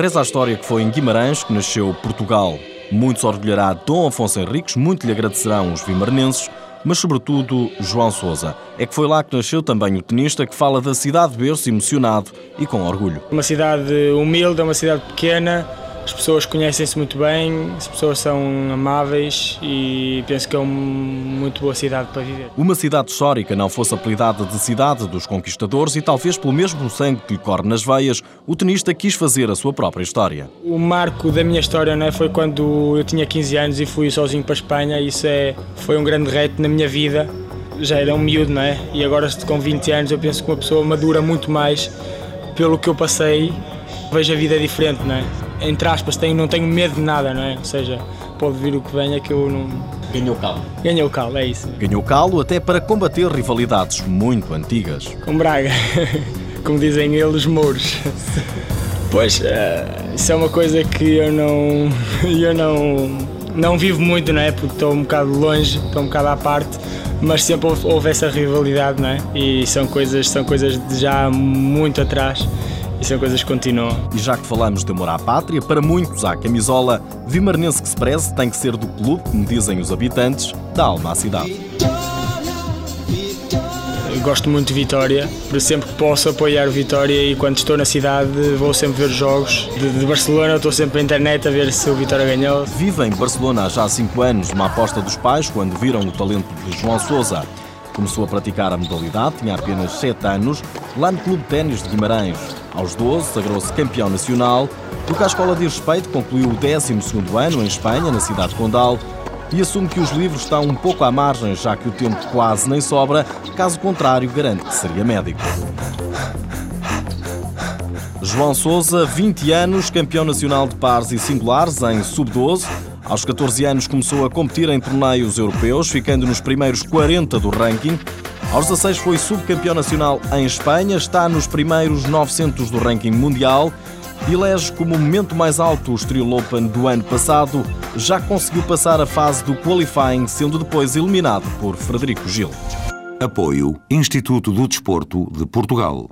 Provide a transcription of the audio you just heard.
Reza a história que foi em Guimarães que nasceu Portugal. Muito se orgulhará Dom Afonso Henriques, muito lhe agradecerão os vimarnenses, mas sobretudo João Sousa. É que foi lá que nasceu também o tenista que fala da cidade de berço emocionado e com orgulho. Uma cidade humilde, uma cidade pequena, as pessoas conhecem-se muito bem, as pessoas são amáveis e penso que é uma muito boa cidade para viver. Uma cidade histórica não fosse apelidada de cidade dos conquistadores e talvez pelo mesmo sangue que lhe corre nas veias, o tenista quis fazer a sua própria história. O marco da minha história não é, foi quando eu tinha 15 anos e fui sozinho para a Espanha. Isso é, foi um grande reto na minha vida. Já era um miúdo, não é? E agora com 20 anos eu penso que uma pessoa madura muito mais pelo que eu passei. Vejo a vida diferente, não é? Entre aspas, tenho, não tenho medo de nada, não é? Ou seja, pode vir o que venha que eu não. Ganhou calo. Ganhou calo, é isso. Ganhou calo até para combater rivalidades muito antigas. Com Braga, como dizem eles, mouros. Pois, uh, isso é uma coisa que eu não. Eu não. Não vivo muito, não é? Porque estou um bocado longe, estou um bocado à parte, mas sempre houve, houve essa rivalidade, não é? E são coisas, são coisas de já muito atrás e são coisas que continuam. E já que falamos de amor à pátria, para muitos a camisola vimarnense que se preze tem que ser do clube, como dizem os habitantes, da alma à cidade. Eu gosto muito de Vitória, por sempre que posso apoiar o Vitória e quando estou na cidade vou sempre ver jogos. De, de Barcelona estou sempre na internet a ver se o Vitória ganhou. Vive em Barcelona há já 5 anos, uma aposta dos pais quando viram o talento de João Sousa. Começou a praticar a modalidade, tinha apenas 7 anos, lá no Clube de Ténis de Guimarães. Aos 12, sagrou-se campeão nacional, porque a Escola de Respeito concluiu o 12 ano em Espanha, na cidade de Condal, e assume que os livros estão um pouco à margem, já que o tempo quase nem sobra, caso contrário, garante que seria médico. João Sousa, 20 anos, campeão nacional de pares e singulares em sub-12. Aos 14 anos começou a competir em torneios europeus, ficando nos primeiros 40 do ranking. Aos 16 foi subcampeão nacional em Espanha, está nos primeiros 900 do ranking mundial elege como momento mais alto o Estoril Open do ano passado. Já conseguiu passar a fase do qualifying, sendo depois eliminado por Frederico Gil. Apoio Instituto do Desporto de Portugal.